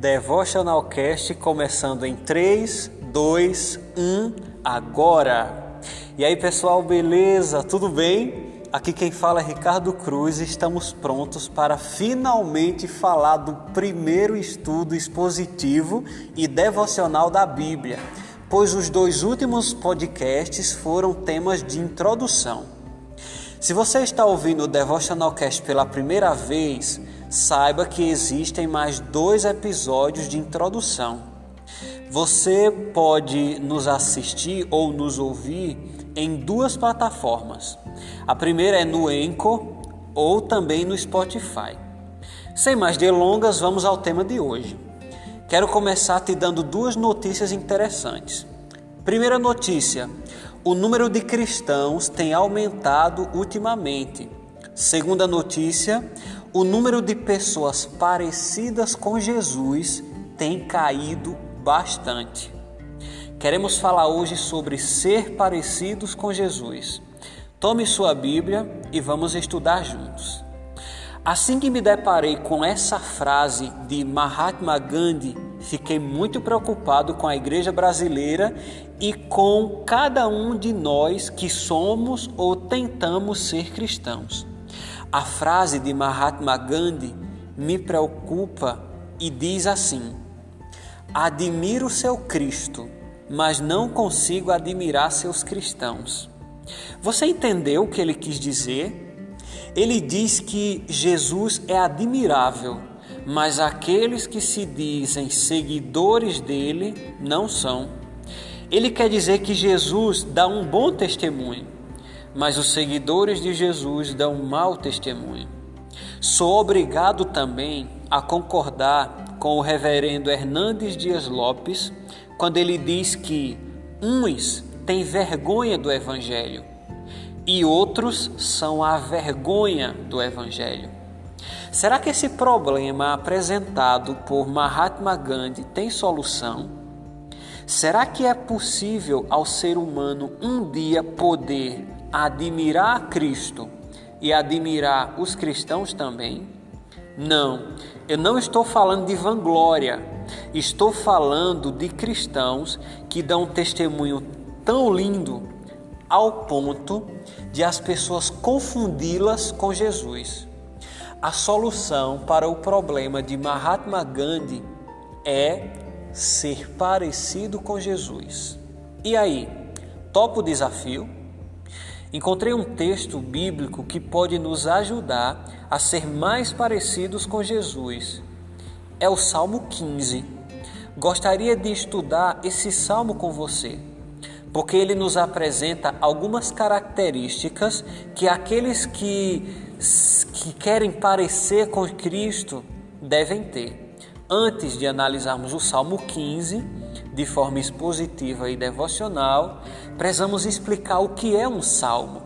Devotional Cast começando em 3, 2, 1, agora! E aí pessoal, beleza? Tudo bem? Aqui quem fala é Ricardo Cruz e estamos prontos para finalmente falar do primeiro estudo expositivo e devocional da Bíblia, pois os dois últimos podcasts foram temas de introdução. Se você está ouvindo o Devotional Cast pela primeira vez, saiba que existem mais dois episódios de introdução. Você pode nos assistir ou nos ouvir em duas plataformas. A primeira é no Anchor ou também no Spotify. Sem mais delongas, vamos ao tema de hoje. Quero começar te dando duas notícias interessantes. Primeira notícia: o número de cristãos tem aumentado ultimamente. Segunda notícia: o número de pessoas parecidas com Jesus tem caído bastante. Queremos falar hoje sobre ser parecidos com Jesus. Tome sua Bíblia e vamos estudar juntos. Assim que me deparei com essa frase de Mahatma Gandhi, fiquei muito preocupado com a igreja brasileira e com cada um de nós que somos ou tentamos ser cristãos. A frase de Mahatma Gandhi me preocupa e diz assim: Admiro seu Cristo, mas não consigo admirar seus cristãos. Você entendeu o que ele quis dizer? Ele diz que Jesus é admirável, mas aqueles que se dizem seguidores dele não são. Ele quer dizer que Jesus dá um bom testemunho, mas os seguidores de Jesus dão mau testemunho. Sou obrigado também a concordar com o reverendo Hernandes Dias Lopes quando ele diz que uns têm vergonha do Evangelho e outros são a vergonha do Evangelho. Será que esse problema apresentado por Mahatma Gandhi tem solução? Será que é possível ao ser humano um dia poder admirar Cristo e admirar os cristãos também? Não, eu não estou falando de vanglória, estou falando de cristãos que dão um testemunho tão lindo ao ponto de as pessoas confundi-las com Jesus. A solução para o problema de Mahatma Gandhi é ser parecido com Jesus. E aí, topa o desafio? Encontrei um texto bíblico que pode nos ajudar a ser mais parecidos com Jesus. É o Salmo 15. Gostaria de estudar esse salmo com você, porque ele nos apresenta algumas características que aqueles que, que querem parecer com Cristo devem ter. Antes de analisarmos o Salmo 15, de forma expositiva e devocional, precisamos explicar o que é um salmo.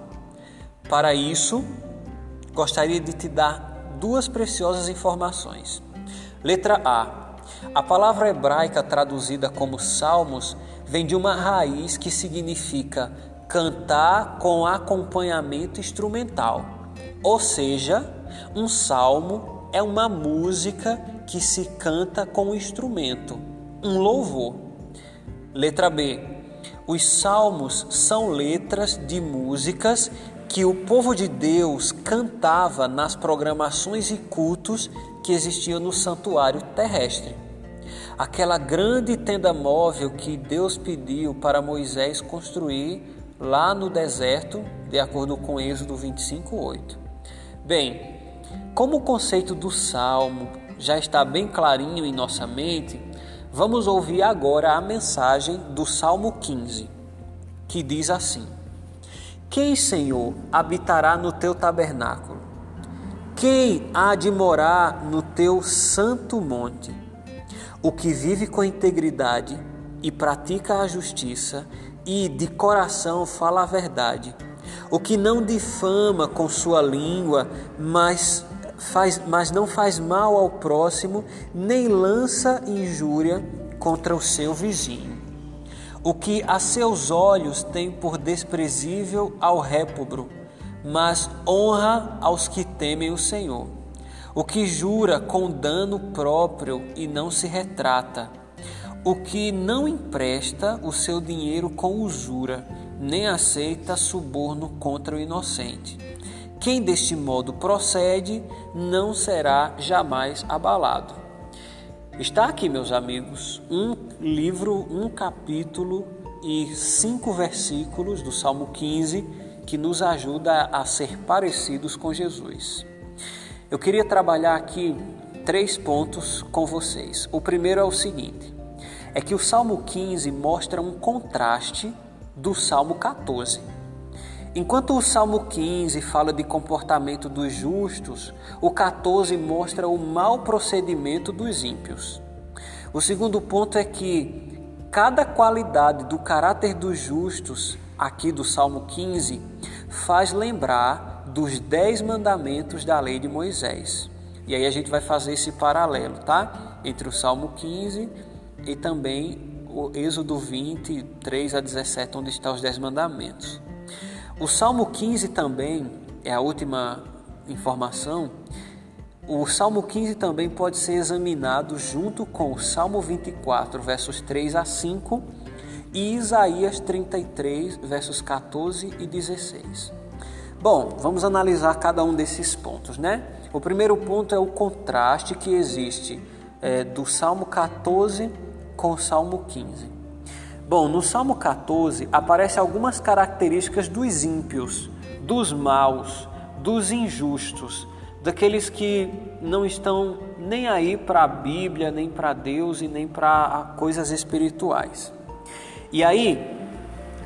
Para isso, gostaria de te dar duas preciosas informações. Letra A. A palavra hebraica traduzida como salmos vem de uma raiz que significa cantar com acompanhamento instrumental. Ou seja, um salmo é uma música que se canta com um instrumento, um louvor. Letra B. Os salmos são letras de músicas que o povo de Deus cantava nas programações e cultos que existiam no santuário terrestre. Aquela grande tenda móvel que Deus pediu para Moisés construir lá no deserto, de acordo com Êxodo 25:8. Bem, como o conceito do salmo já está bem clarinho em nossa mente, Vamos ouvir agora a mensagem do Salmo 15, que diz assim: Quem, Senhor, habitará no teu tabernáculo? Quem há de morar no teu santo monte? O que vive com integridade e pratica a justiça e de coração fala a verdade. O que não difama com sua língua, mas faz, mas não faz mal ao próximo, nem lança injúria contra o seu vizinho. O que a seus olhos tem por desprezível ao répobro, mas honra aos que temem o Senhor. o que jura com dano próprio e não se retrata, o que não empresta o seu dinheiro com usura, nem aceita suborno contra o inocente. Quem deste modo procede não será jamais abalado. Está aqui, meus amigos, um livro, um capítulo e cinco versículos do Salmo 15 que nos ajuda a ser parecidos com Jesus. Eu queria trabalhar aqui três pontos com vocês. O primeiro é o seguinte: é que o Salmo 15 mostra um contraste do Salmo 14. Enquanto o Salmo 15 fala de comportamento dos justos, o 14 mostra o mau procedimento dos ímpios. O segundo ponto é que cada qualidade do caráter dos justos, aqui do Salmo 15, faz lembrar dos dez mandamentos da lei de Moisés. E aí a gente vai fazer esse paralelo, tá? Entre o Salmo 15 e também o Êxodo 20, 3 a 17, onde estão os dez mandamentos. O Salmo 15 também é a última informação. O Salmo 15 também pode ser examinado junto com o Salmo 24, versos 3 a 5 e Isaías 33, versos 14 e 16. Bom, vamos analisar cada um desses pontos, né? O primeiro ponto é o contraste que existe é, do Salmo 14 com o Salmo 15. Bom, no Salmo 14 aparecem algumas características dos ímpios, dos maus, dos injustos, daqueles que não estão nem aí para a Bíblia, nem para Deus e nem para coisas espirituais. E aí,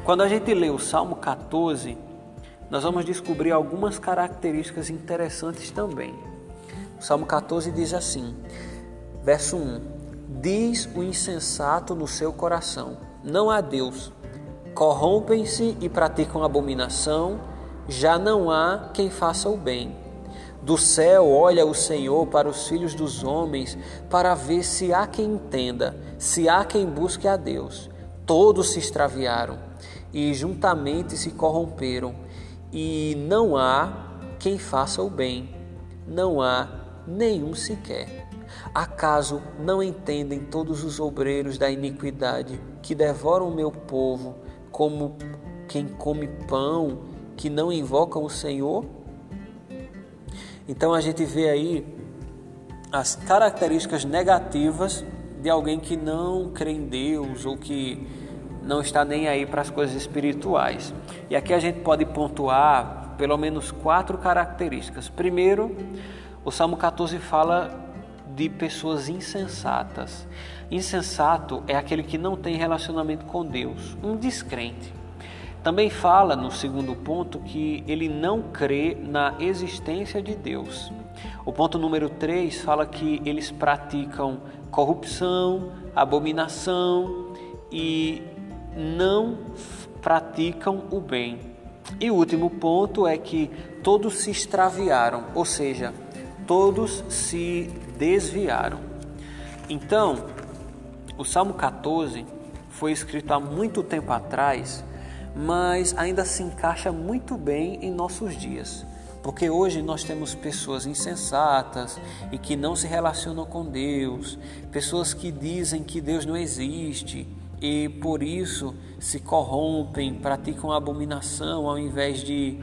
quando a gente lê o Salmo 14, nós vamos descobrir algumas características interessantes também. O Salmo 14 diz assim, verso 1: Diz o insensato no seu coração: Não há Deus. Corrompem-se e praticam abominação, já não há quem faça o bem. Do céu olha o Senhor para os filhos dos homens, para ver se há quem entenda, se há quem busque a Deus. Todos se extraviaram e juntamente se corromperam e não há quem faça o bem, não há nenhum sequer. Acaso não entendem todos os obreiros da iniquidade que devoram o meu povo como quem come pão, que não invocam o Senhor? Então a gente vê aí as características negativas de alguém que não crê em Deus ou que não está nem aí para as coisas espirituais. E aqui a gente pode pontuar pelo menos quatro características. Primeiro, o Salmo 14 fala de pessoas insensatas. Insensato é aquele que não tem relacionamento com Deus, um descrente. Também fala no segundo ponto que ele não crê na existência de Deus. O ponto número 3 fala que eles praticam corrupção, abominação e não praticam o bem. E o último ponto é que todos se extraviaram, ou seja, todos se desviaram. Então, o Salmo 14 foi escrito há muito tempo atrás, mas ainda se encaixa muito bem em nossos dias. Porque hoje nós temos pessoas insensatas e que não se relacionam com Deus, pessoas que dizem que Deus não existe, e por isso se corrompem, praticam abominação ao invés de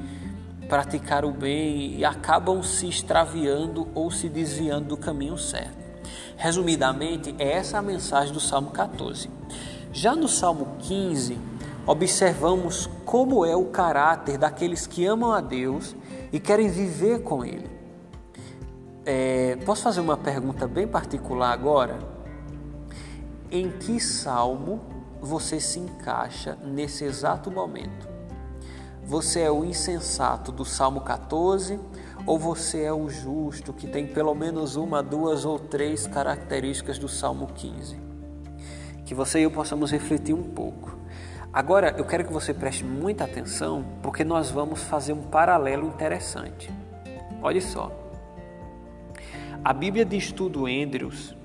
praticar o bem e acabam se extraviando ou se desviando do caminho certo. Resumidamente, é essa a mensagem do Salmo 14. Já no Salmo 15, observamos como é o caráter daqueles que amam a Deus e querem viver com Ele. É, posso fazer uma pergunta bem particular agora? em que salmo você se encaixa nesse exato momento? Você é o insensato do Salmo 14 ou você é o justo que tem pelo menos uma, duas ou três características do Salmo 15? Que você e eu possamos refletir um pouco. Agora eu quero que você preste muita atenção porque nós vamos fazer um paralelo interessante. Olha só. A Bíblia de Estudo Andrews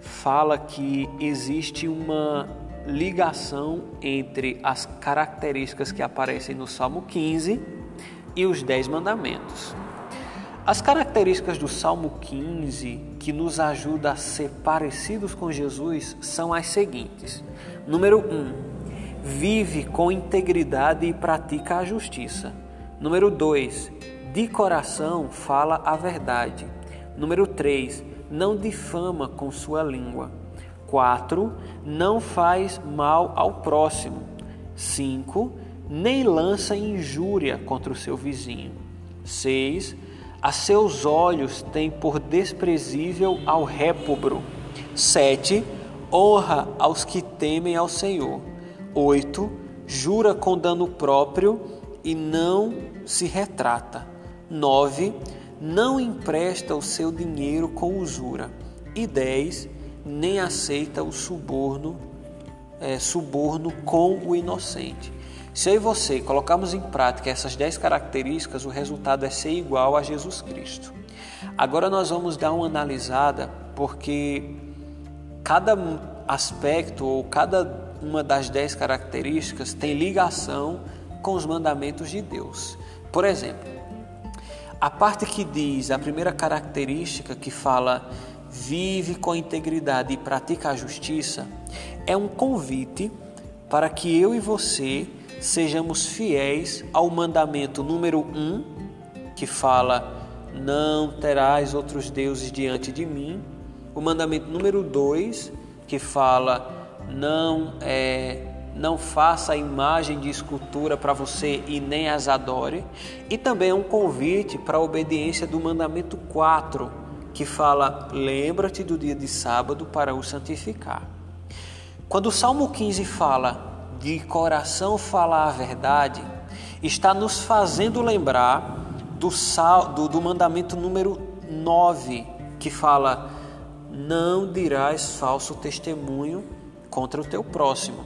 fala que existe uma ligação entre as características que aparecem no Salmo 15 e os Dez Mandamentos. As características do Salmo 15 que nos ajuda a ser parecidos com Jesus são as seguintes. Número 1. Um, vive com integridade e pratica a justiça. Número 2. De coração fala a verdade. Número 3. Não difama com sua língua. 4. Não faz mal ao próximo. 5. Nem lança injúria contra o seu vizinho. 6 a seus olhos tem por desprezível ao répobro. 7. Honra aos que temem ao Senhor. 8. Jura com dano próprio e não se retrata. 9. Não empresta o seu dinheiro com usura. E 10. Nem aceita o suborno, é, suborno com o inocente. Se eu e você colocarmos em prática essas 10 características, o resultado é ser igual a Jesus Cristo. Agora nós vamos dar uma analisada, porque cada aspecto ou cada uma das 10 características tem ligação com os mandamentos de Deus. Por exemplo, a parte que diz, a primeira característica que fala vive com integridade e pratica a justiça, é um convite para que eu e você sejamos fiéis ao mandamento número um, que fala: Não terás outros deuses diante de mim. O mandamento número dois, que fala: Não é, não faça imagem de escultura para você e nem as adore. E também é um convite para a obediência do mandamento 4, que fala: Lembra-te do dia de sábado para o santificar. Quando o Salmo 15 fala de coração falar a verdade, está nos fazendo lembrar do, sal, do, do mandamento número 9, que fala: Não dirás falso testemunho contra o teu próximo.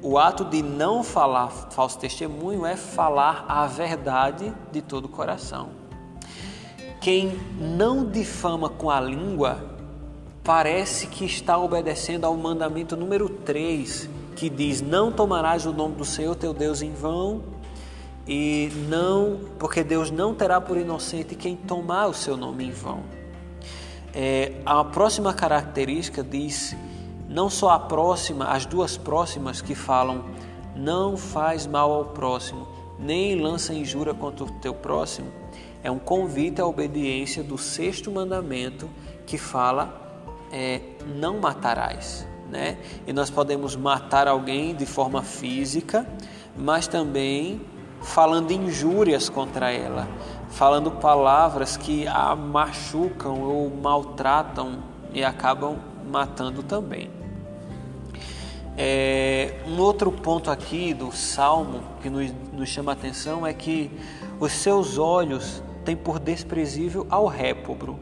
O ato de não falar falso testemunho é falar a verdade de todo o coração. Quem não difama com a língua parece que está obedecendo ao mandamento número 3, que diz: Não tomarás o nome do Senhor teu Deus em vão, e não, porque Deus não terá por inocente quem tomar o seu nome em vão. É, a próxima característica diz, não só a próxima, as duas próximas que falam: Não faz mal ao próximo, nem lança injúria contra o teu próximo, é um convite à obediência do sexto mandamento que fala: é, Não matarás né? E nós podemos matar alguém de forma física, mas também falando injúrias contra ela, falando palavras que a machucam ou maltratam e acabam matando também. É, um outro ponto aqui do salmo que nos, nos chama a atenção é que os seus olhos têm por desprezível ao répobro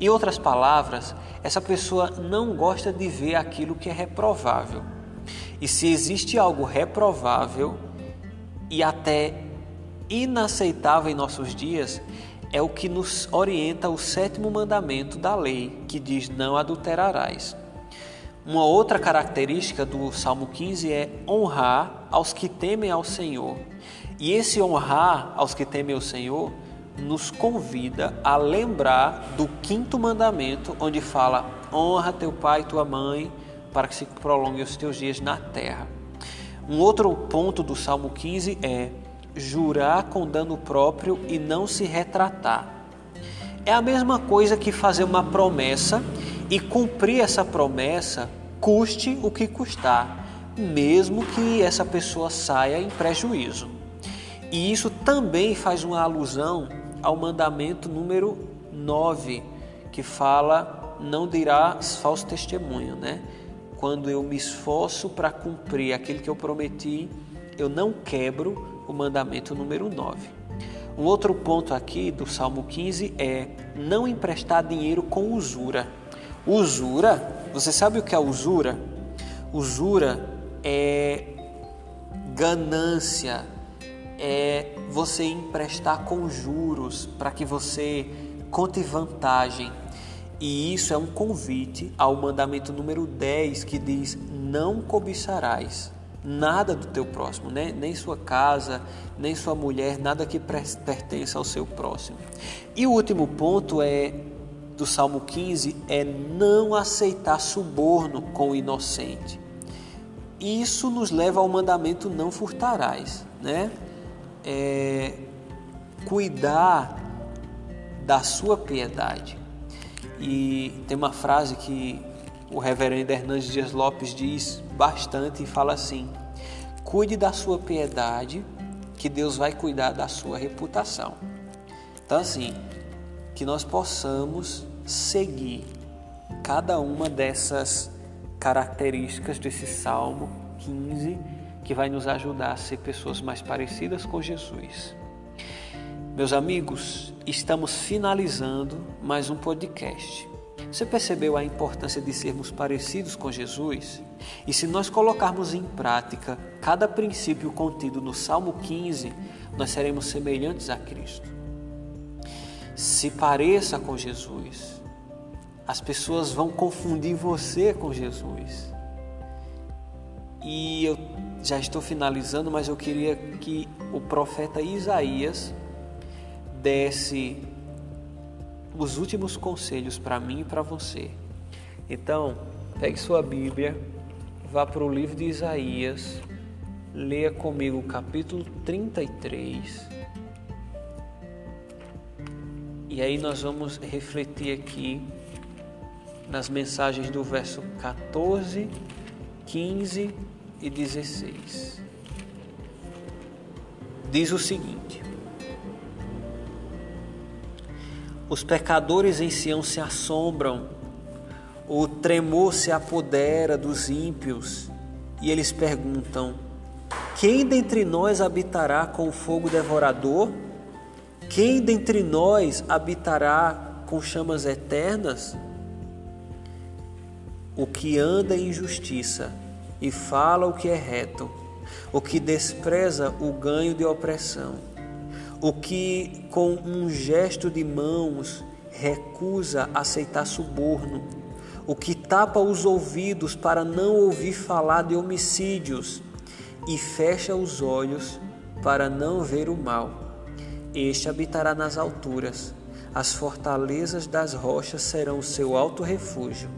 em outras palavras, essa pessoa não gosta de ver aquilo que é reprovável. E se existe algo reprovável e até inaceitável em nossos dias, é o que nos orienta o sétimo mandamento da lei, que diz: Não adulterarás. Uma outra característica do Salmo 15 é honrar aos que temem ao Senhor. E esse honrar aos que temem ao Senhor nos convida a lembrar do quinto mandamento, onde fala: honra teu pai e tua mãe, para que se prolongue os teus dias na terra. Um outro ponto do Salmo 15 é jurar com dano próprio e não se retratar. É a mesma coisa que fazer uma promessa e cumprir essa promessa, custe o que custar, mesmo que essa pessoa saia em prejuízo. E isso também faz uma alusão ao mandamento número 9, que fala: não dirás falso testemunho, né? Quando eu me esforço para cumprir aquilo que eu prometi, eu não quebro o mandamento número 9. Um outro ponto aqui do Salmo 15 é não emprestar dinheiro com usura. Usura, você sabe o que é usura? Usura é ganância, é você emprestar com juros para que você conte vantagem. E isso é um convite ao mandamento número 10 que diz: Não cobiçarás. nada do teu próximo, né? nem sua casa, nem sua mulher, nada que pertença ao seu próximo. E o último ponto é do Salmo 15 é não aceitar suborno com o inocente. Isso nos leva ao mandamento não furtarás, né? É, cuidar da sua piedade. E tem uma frase que o reverendo Hernandes Dias Lopes diz bastante e fala assim: cuide da sua piedade, que Deus vai cuidar da sua reputação. Então, assim, que nós possamos seguir cada uma dessas características desse Salmo 15 que vai nos ajudar a ser pessoas mais parecidas com Jesus. Meus amigos, estamos finalizando mais um podcast. Você percebeu a importância de sermos parecidos com Jesus? E se nós colocarmos em prática cada princípio contido no Salmo 15, nós seremos semelhantes a Cristo. Se pareça com Jesus. As pessoas vão confundir você com Jesus. E eu já estou finalizando, mas eu queria que o profeta Isaías desse os últimos conselhos para mim e para você. Então, pegue sua Bíblia, vá para o livro de Isaías, leia comigo o capítulo 33. E aí nós vamos refletir aqui nas mensagens do verso 14, 15 e 16. Diz o seguinte: Os pecadores em Sião se assombram, o tremor se apodera dos ímpios, e eles perguntam: Quem dentre nós habitará com o fogo devorador? Quem dentre nós habitará com chamas eternas? O que anda em justiça e fala o que é reto, o que despreza o ganho de opressão o que com um gesto de mãos recusa aceitar suborno, o que tapa os ouvidos para não ouvir falar de homicídios e fecha os olhos para não ver o mal. Este habitará nas alturas, as fortalezas das rochas serão o seu alto refúgio,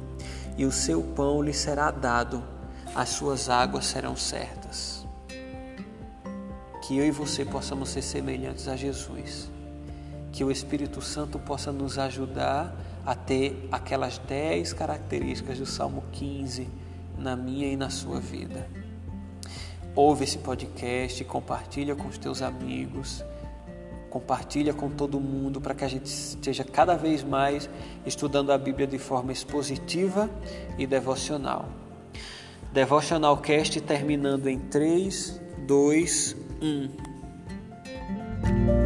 e o seu pão lhe será dado, as suas águas serão certas que eu e você possamos ser semelhantes a Jesus. Que o Espírito Santo possa nos ajudar a ter aquelas dez características do Salmo 15 na minha e na sua vida. Ouve esse podcast, compartilha com os teus amigos, compartilha com todo mundo para que a gente esteja cada vez mais estudando a Bíblia de forma expositiva e devocional. Devotional Cast terminando em 3, 2, 1.